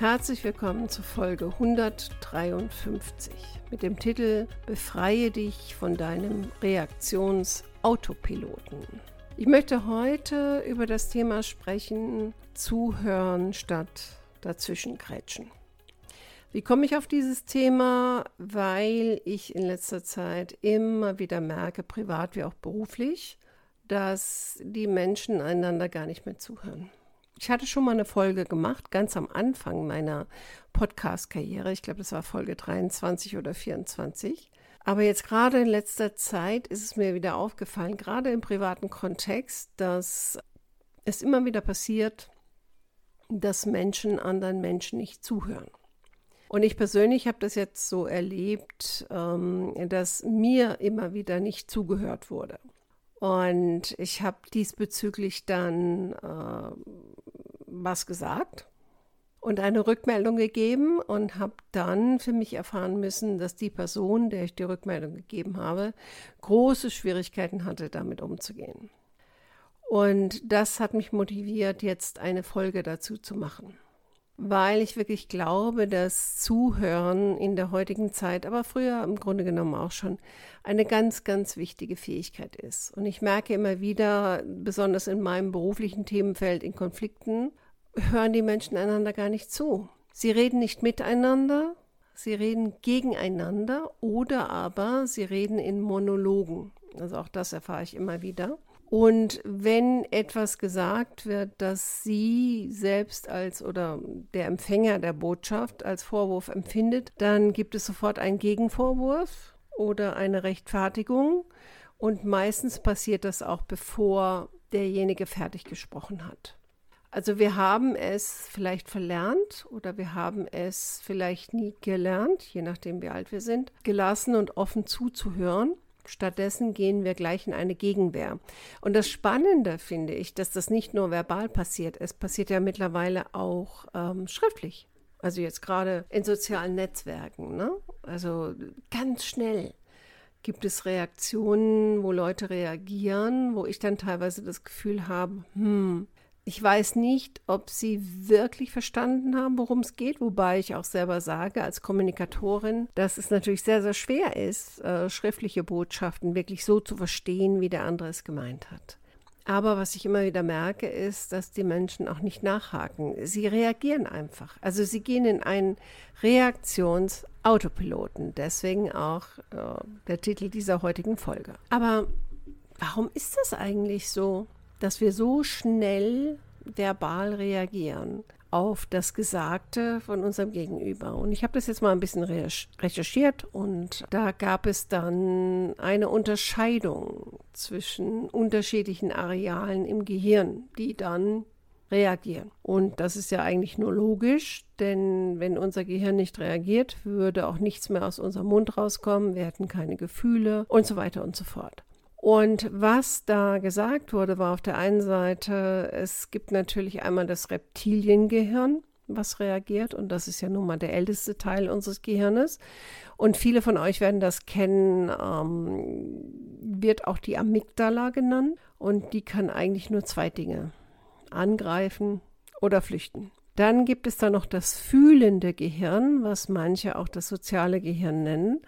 Herzlich willkommen zu Folge 153 mit dem Titel Befreie dich von deinem Reaktionsautopiloten. Ich möchte heute über das Thema sprechen, zuhören statt dazwischenkrätschen. Wie komme ich auf dieses Thema? Weil ich in letzter Zeit immer wieder merke, privat wie auch beruflich, dass die Menschen einander gar nicht mehr zuhören. Ich hatte schon mal eine Folge gemacht, ganz am Anfang meiner Podcast-Karriere. Ich glaube, das war Folge 23 oder 24. Aber jetzt gerade in letzter Zeit ist es mir wieder aufgefallen, gerade im privaten Kontext, dass es immer wieder passiert, dass Menschen anderen Menschen nicht zuhören. Und ich persönlich habe das jetzt so erlebt, ähm, dass mir immer wieder nicht zugehört wurde. Und ich habe diesbezüglich dann äh, was gesagt und eine Rückmeldung gegeben und habe dann für mich erfahren müssen, dass die Person, der ich die Rückmeldung gegeben habe, große Schwierigkeiten hatte, damit umzugehen. Und das hat mich motiviert, jetzt eine Folge dazu zu machen weil ich wirklich glaube, dass Zuhören in der heutigen Zeit, aber früher im Grunde genommen auch schon, eine ganz, ganz wichtige Fähigkeit ist. Und ich merke immer wieder, besonders in meinem beruflichen Themenfeld, in Konflikten, hören die Menschen einander gar nicht zu. Sie reden nicht miteinander, sie reden gegeneinander oder aber sie reden in Monologen. Also auch das erfahre ich immer wieder. Und wenn etwas gesagt wird, das sie selbst als oder der Empfänger der Botschaft als Vorwurf empfindet, dann gibt es sofort einen Gegenvorwurf oder eine Rechtfertigung. Und meistens passiert das auch, bevor derjenige fertig gesprochen hat. Also wir haben es vielleicht verlernt oder wir haben es vielleicht nie gelernt, je nachdem wie alt wir sind, gelassen und offen zuzuhören Stattdessen gehen wir gleich in eine Gegenwehr. Und das Spannende finde ich, dass das nicht nur verbal passiert, es passiert ja mittlerweile auch ähm, schriftlich. Also jetzt gerade in sozialen Netzwerken. Ne? Also ganz schnell gibt es Reaktionen, wo Leute reagieren, wo ich dann teilweise das Gefühl habe, hm, ich weiß nicht, ob sie wirklich verstanden haben, worum es geht, wobei ich auch selber sage als Kommunikatorin, dass es natürlich sehr, sehr schwer ist, äh, schriftliche Botschaften wirklich so zu verstehen, wie der andere es gemeint hat. Aber was ich immer wieder merke, ist, dass die Menschen auch nicht nachhaken. Sie reagieren einfach. Also sie gehen in einen Reaktionsautopiloten. Deswegen auch äh, der Titel dieser heutigen Folge. Aber warum ist das eigentlich so? Dass wir so schnell verbal reagieren auf das Gesagte von unserem Gegenüber. Und ich habe das jetzt mal ein bisschen recherchiert und da gab es dann eine Unterscheidung zwischen unterschiedlichen Arealen im Gehirn, die dann reagieren. Und das ist ja eigentlich nur logisch, denn wenn unser Gehirn nicht reagiert, würde auch nichts mehr aus unserem Mund rauskommen, wir hätten keine Gefühle und so weiter und so fort. Und was da gesagt wurde, war auf der einen Seite, es gibt natürlich einmal das Reptiliengehirn, was reagiert. Und das ist ja nun mal der älteste Teil unseres Gehirnes. Und viele von euch werden das kennen, ähm, wird auch die Amygdala genannt. Und die kann eigentlich nur zwei Dinge, angreifen oder flüchten. Dann gibt es da noch das fühlende Gehirn, was manche auch das soziale Gehirn nennen.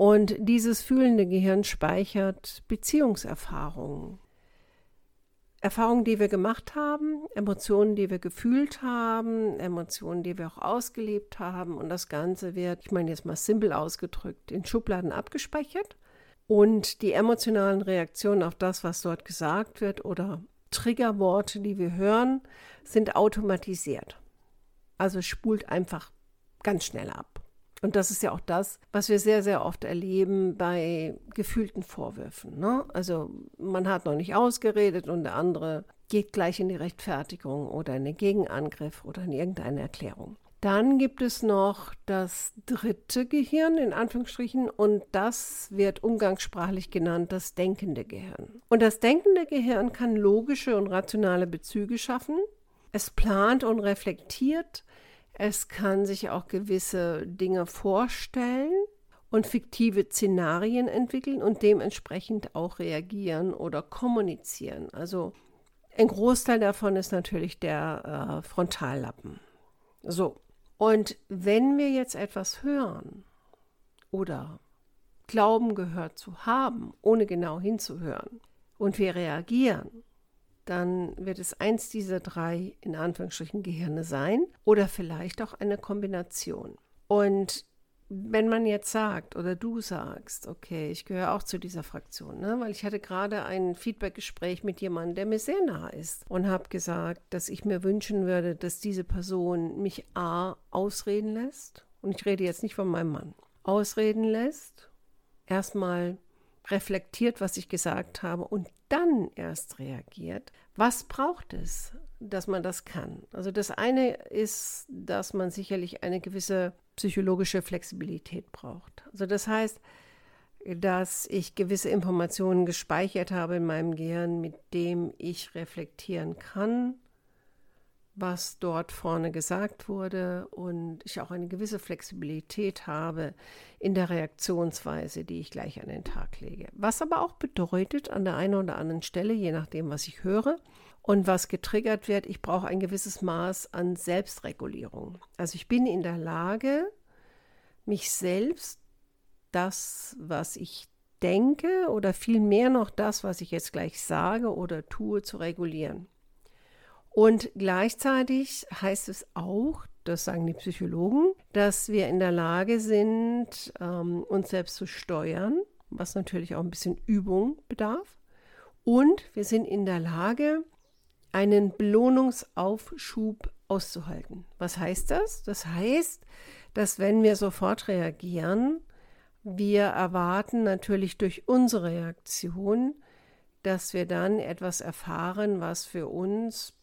Und dieses fühlende Gehirn speichert Beziehungserfahrungen. Erfahrungen, die wir gemacht haben, Emotionen, die wir gefühlt haben, Emotionen, die wir auch ausgelebt haben. Und das Ganze wird, ich meine jetzt mal simpel ausgedrückt, in Schubladen abgespeichert. Und die emotionalen Reaktionen auf das, was dort gesagt wird oder Triggerworte, die wir hören, sind automatisiert. Also spult einfach ganz schnell ab. Und das ist ja auch das, was wir sehr, sehr oft erleben bei gefühlten Vorwürfen. Ne? Also man hat noch nicht ausgeredet und der andere geht gleich in die Rechtfertigung oder in den Gegenangriff oder in irgendeine Erklärung. Dann gibt es noch das dritte Gehirn in Anführungsstrichen und das wird umgangssprachlich genannt das denkende Gehirn. Und das denkende Gehirn kann logische und rationale Bezüge schaffen. Es plant und reflektiert. Es kann sich auch gewisse Dinge vorstellen und fiktive Szenarien entwickeln und dementsprechend auch reagieren oder kommunizieren. Also ein Großteil davon ist natürlich der äh, Frontallappen. So, und wenn wir jetzt etwas hören oder glauben gehört zu haben, ohne genau hinzuhören, und wir reagieren, dann wird es eins dieser drei in Anführungsstrichen Gehirne sein oder vielleicht auch eine Kombination. Und wenn man jetzt sagt oder du sagst, okay, ich gehöre auch zu dieser Fraktion, ne? weil ich hatte gerade ein Feedbackgespräch mit jemandem, der mir sehr nah ist und habe gesagt, dass ich mir wünschen würde, dass diese Person mich A ausreden lässt, und ich rede jetzt nicht von meinem Mann, ausreden lässt, erstmal reflektiert, was ich gesagt habe und dann erst reagiert. Was braucht es, dass man das kann? Also das eine ist, dass man sicherlich eine gewisse psychologische Flexibilität braucht. Also das heißt, dass ich gewisse Informationen gespeichert habe in meinem Gehirn, mit dem ich reflektieren kann, was dort vorne gesagt wurde und ich auch eine gewisse Flexibilität habe in der Reaktionsweise, die ich gleich an den Tag lege. Was aber auch bedeutet, an der einen oder anderen Stelle, je nachdem, was ich höre und was getriggert wird, ich brauche ein gewisses Maß an Selbstregulierung. Also ich bin in der Lage, mich selbst, das, was ich denke oder vielmehr noch das, was ich jetzt gleich sage oder tue, zu regulieren. Und gleichzeitig heißt es auch, das sagen die Psychologen, dass wir in der Lage sind, ähm, uns selbst zu steuern, was natürlich auch ein bisschen Übung bedarf. Und wir sind in der Lage, einen Belohnungsaufschub auszuhalten. Was heißt das? Das heißt, dass wenn wir sofort reagieren, wir erwarten natürlich durch unsere Reaktion, dass wir dann etwas erfahren, was für uns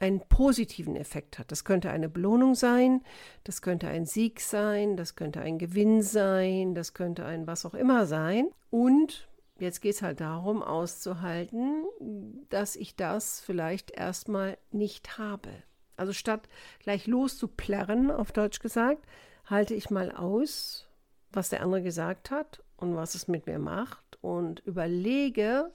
einen positiven Effekt hat. Das könnte eine Belohnung sein, das könnte ein Sieg sein, das könnte ein Gewinn sein, das könnte ein was auch immer sein. Und jetzt geht es halt darum, auszuhalten, dass ich das vielleicht erstmal nicht habe. Also statt gleich loszuplärren, auf Deutsch gesagt, halte ich mal aus, was der andere gesagt hat und was es mit mir macht und überlege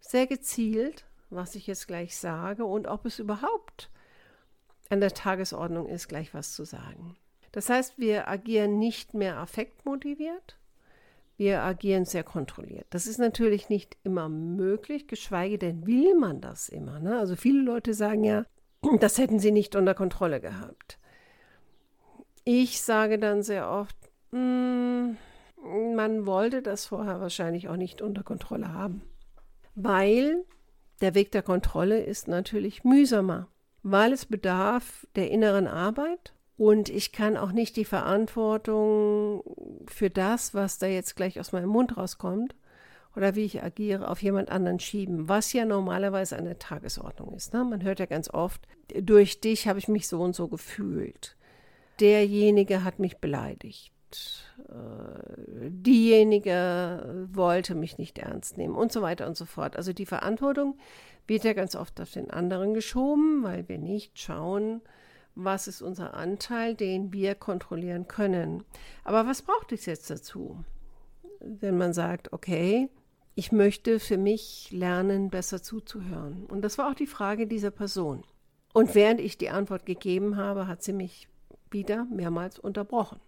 sehr gezielt, was ich jetzt gleich sage und ob es überhaupt an der Tagesordnung ist, gleich was zu sagen. Das heißt, wir agieren nicht mehr affektmotiviert, wir agieren sehr kontrolliert. Das ist natürlich nicht immer möglich, geschweige denn will man das immer. Ne? Also viele Leute sagen ja, das hätten sie nicht unter Kontrolle gehabt. Ich sage dann sehr oft, mm, man wollte das vorher wahrscheinlich auch nicht unter Kontrolle haben, weil der Weg der Kontrolle ist natürlich mühsamer, weil es bedarf der inneren Arbeit und ich kann auch nicht die Verantwortung für das, was da jetzt gleich aus meinem Mund rauskommt, oder wie ich agiere, auf jemand anderen schieben, was ja normalerweise eine Tagesordnung ist. Ne? Man hört ja ganz oft, durch dich habe ich mich so und so gefühlt. Derjenige hat mich beleidigt. Äh, diejenige wollte mich nicht ernst nehmen und so weiter und so fort. Also die Verantwortung wird ja ganz oft auf den anderen geschoben, weil wir nicht schauen, was ist unser Anteil, den wir kontrollieren können. Aber was braucht es jetzt dazu? Wenn man sagt, okay, ich möchte für mich lernen, besser zuzuhören. Und das war auch die Frage dieser Person. Und während ich die Antwort gegeben habe, hat sie mich wieder mehrmals unterbrochen.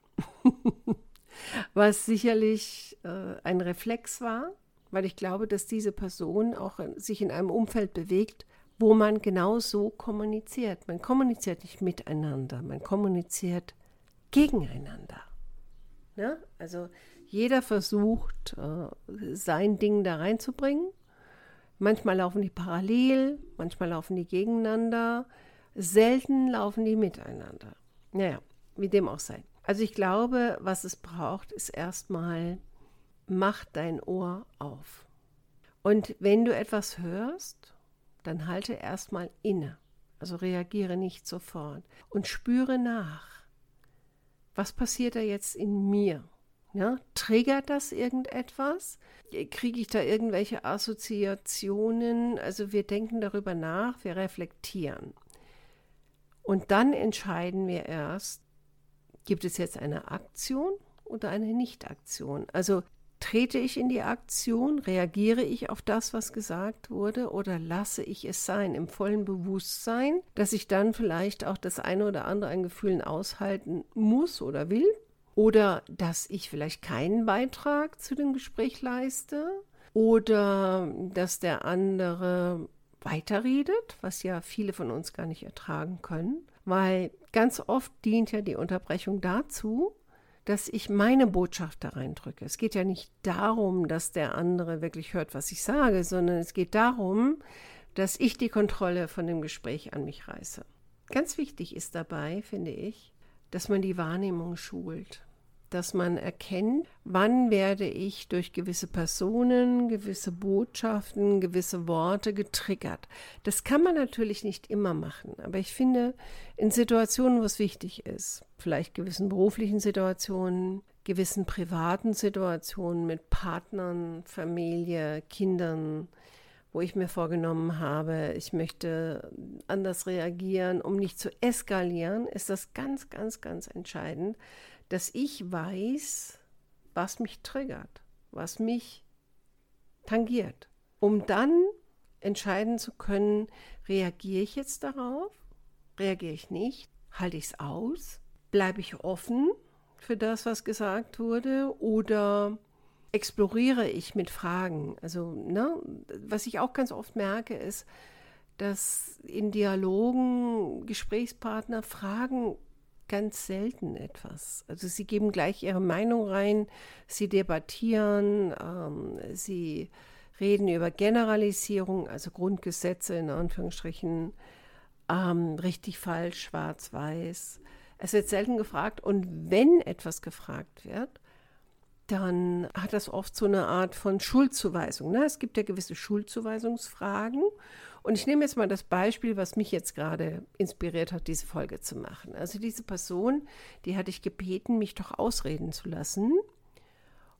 Was sicherlich äh, ein Reflex war, weil ich glaube, dass diese Person auch sich in einem Umfeld bewegt, wo man genau so kommuniziert. Man kommuniziert nicht miteinander, man kommuniziert gegeneinander. Ja? Also jeder versucht, äh, sein Ding da reinzubringen. Manchmal laufen die parallel, manchmal laufen die gegeneinander, selten laufen die miteinander. Naja, wie dem auch sei. Also ich glaube, was es braucht, ist erstmal, mach dein Ohr auf. Und wenn du etwas hörst, dann halte erstmal inne. Also reagiere nicht sofort und spüre nach. Was passiert da jetzt in mir? Ja, triggert das irgendetwas? Kriege ich da irgendwelche Assoziationen? Also wir denken darüber nach, wir reflektieren. Und dann entscheiden wir erst, gibt es jetzt eine Aktion oder eine Nicht-Aktion? Also trete ich in die Aktion, reagiere ich auf das, was gesagt wurde, oder lasse ich es sein im vollen Bewusstsein, dass ich dann vielleicht auch das eine oder andere an Gefühlen aushalten muss oder will? Oder dass ich vielleicht keinen Beitrag zu dem Gespräch leiste? Oder dass der andere weiterredet, was ja viele von uns gar nicht ertragen können, weil ganz oft dient ja die Unterbrechung dazu, dass ich meine Botschaft da reindrücke. Es geht ja nicht darum, dass der andere wirklich hört, was ich sage, sondern es geht darum, dass ich die Kontrolle von dem Gespräch an mich reiße. Ganz wichtig ist dabei, finde ich, dass man die Wahrnehmung schult dass man erkennt, wann werde ich durch gewisse Personen, gewisse Botschaften, gewisse Worte getriggert. Das kann man natürlich nicht immer machen, aber ich finde, in Situationen, wo es wichtig ist, vielleicht gewissen beruflichen Situationen, gewissen privaten Situationen mit Partnern, Familie, Kindern, wo ich mir vorgenommen habe, ich möchte anders reagieren, um nicht zu eskalieren, ist das ganz, ganz, ganz entscheidend, dass ich weiß, was mich triggert, was mich tangiert, um dann entscheiden zu können, reagiere ich jetzt darauf, reagiere ich nicht, halte ich es aus, bleibe ich offen für das, was gesagt wurde oder exploriere ich mit Fragen. Also, ne, was ich auch ganz oft merke, ist, dass in Dialogen Gesprächspartner Fragen ganz selten etwas. Also sie geben gleich ihre Meinung rein, sie debattieren, ähm, sie reden über Generalisierung, also Grundgesetze in Anführungsstrichen, ähm, richtig, falsch, schwarz, weiß. Es wird selten gefragt und wenn etwas gefragt wird, dann hat das oft so eine Art von Schuldzuweisung. Ne? Es gibt ja gewisse Schuldzuweisungsfragen und ich nehme jetzt mal das Beispiel, was mich jetzt gerade inspiriert hat, diese Folge zu machen. Also diese Person, die hatte ich gebeten, mich doch ausreden zu lassen.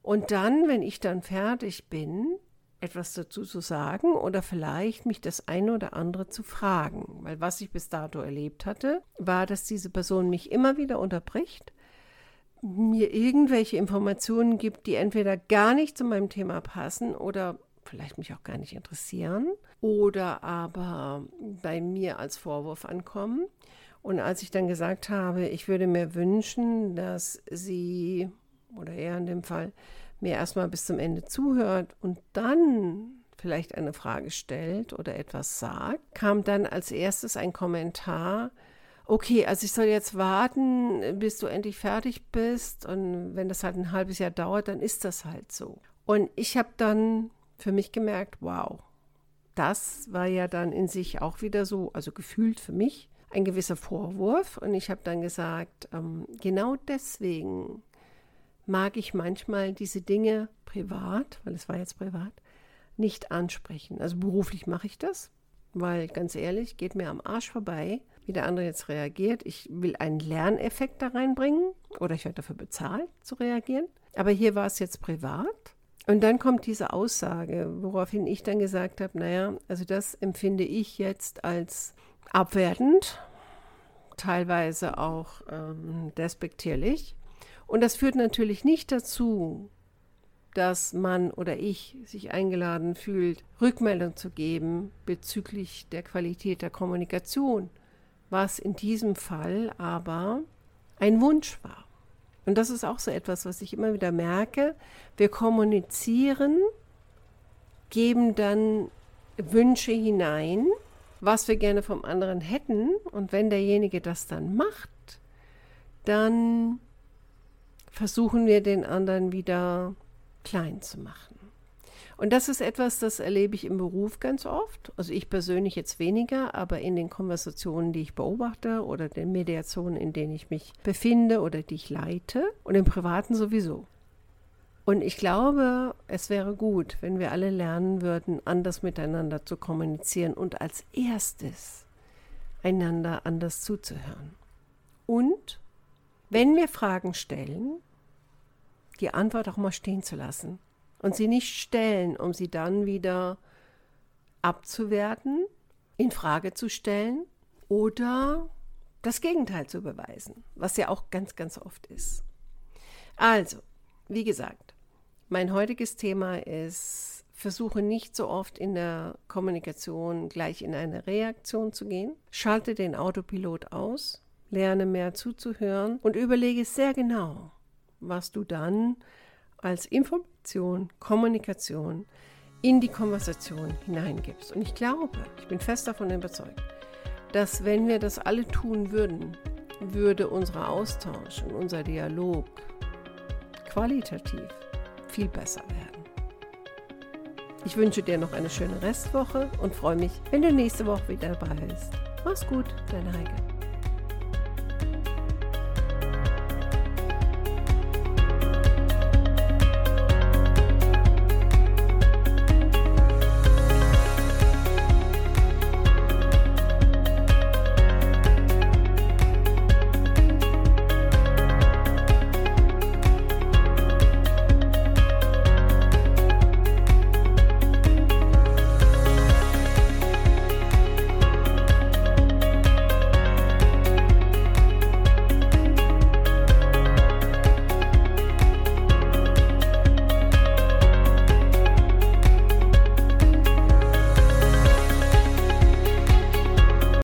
Und dann, wenn ich dann fertig bin, etwas dazu zu sagen oder vielleicht mich das eine oder andere zu fragen. Weil was ich bis dato erlebt hatte, war, dass diese Person mich immer wieder unterbricht, mir irgendwelche Informationen gibt, die entweder gar nicht zu meinem Thema passen oder vielleicht mich auch gar nicht interessieren oder aber bei mir als Vorwurf ankommen. Und als ich dann gesagt habe, ich würde mir wünschen, dass sie oder er in dem Fall mir erstmal bis zum Ende zuhört und dann vielleicht eine Frage stellt oder etwas sagt, kam dann als erstes ein Kommentar, okay, also ich soll jetzt warten, bis du endlich fertig bist und wenn das halt ein halbes Jahr dauert, dann ist das halt so. Und ich habe dann für mich gemerkt, wow, das war ja dann in sich auch wieder so, also gefühlt für mich ein gewisser Vorwurf. Und ich habe dann gesagt, ähm, genau deswegen mag ich manchmal diese Dinge privat, weil es war jetzt privat, nicht ansprechen. Also beruflich mache ich das, weil ganz ehrlich, geht mir am Arsch vorbei, wie der andere jetzt reagiert. Ich will einen Lerneffekt da reinbringen oder ich werde dafür bezahlt zu reagieren. Aber hier war es jetzt privat und dann kommt diese Aussage, woraufhin ich dann gesagt habe, naja, also das empfinde ich jetzt als abwertend, teilweise auch ähm, despektierlich. Und das führt natürlich nicht dazu, dass man oder ich sich eingeladen fühlt, Rückmeldung zu geben bezüglich der Qualität der Kommunikation, was in diesem Fall aber ein Wunsch war. Und das ist auch so etwas, was ich immer wieder merke. Wir kommunizieren, geben dann Wünsche hinein, was wir gerne vom anderen hätten. Und wenn derjenige das dann macht, dann versuchen wir den anderen wieder klein zu machen. Und das ist etwas, das erlebe ich im Beruf ganz oft. Also ich persönlich jetzt weniger, aber in den Konversationen, die ich beobachte oder den Mediationen, in denen ich mich befinde oder die ich leite und im Privaten sowieso. Und ich glaube, es wäre gut, wenn wir alle lernen würden, anders miteinander zu kommunizieren und als erstes einander anders zuzuhören. Und wenn wir Fragen stellen, die Antwort auch mal stehen zu lassen und sie nicht stellen, um sie dann wieder abzuwerten, in Frage zu stellen oder das Gegenteil zu beweisen, was ja auch ganz, ganz oft ist. Also, wie gesagt, mein heutiges Thema ist, versuche nicht so oft in der Kommunikation gleich in eine Reaktion zu gehen. Schalte den Autopilot aus, lerne mehr zuzuhören und überlege sehr genau, was du dann als Information, Kommunikation in die Konversation hineingibst. Und ich glaube, ich bin fest davon überzeugt, dass wenn wir das alle tun würden, würde unser Austausch und unser Dialog qualitativ viel besser werden. Ich wünsche dir noch eine schöne Restwoche und freue mich, wenn du nächste Woche wieder dabei bist. Mach's gut, deine Heike.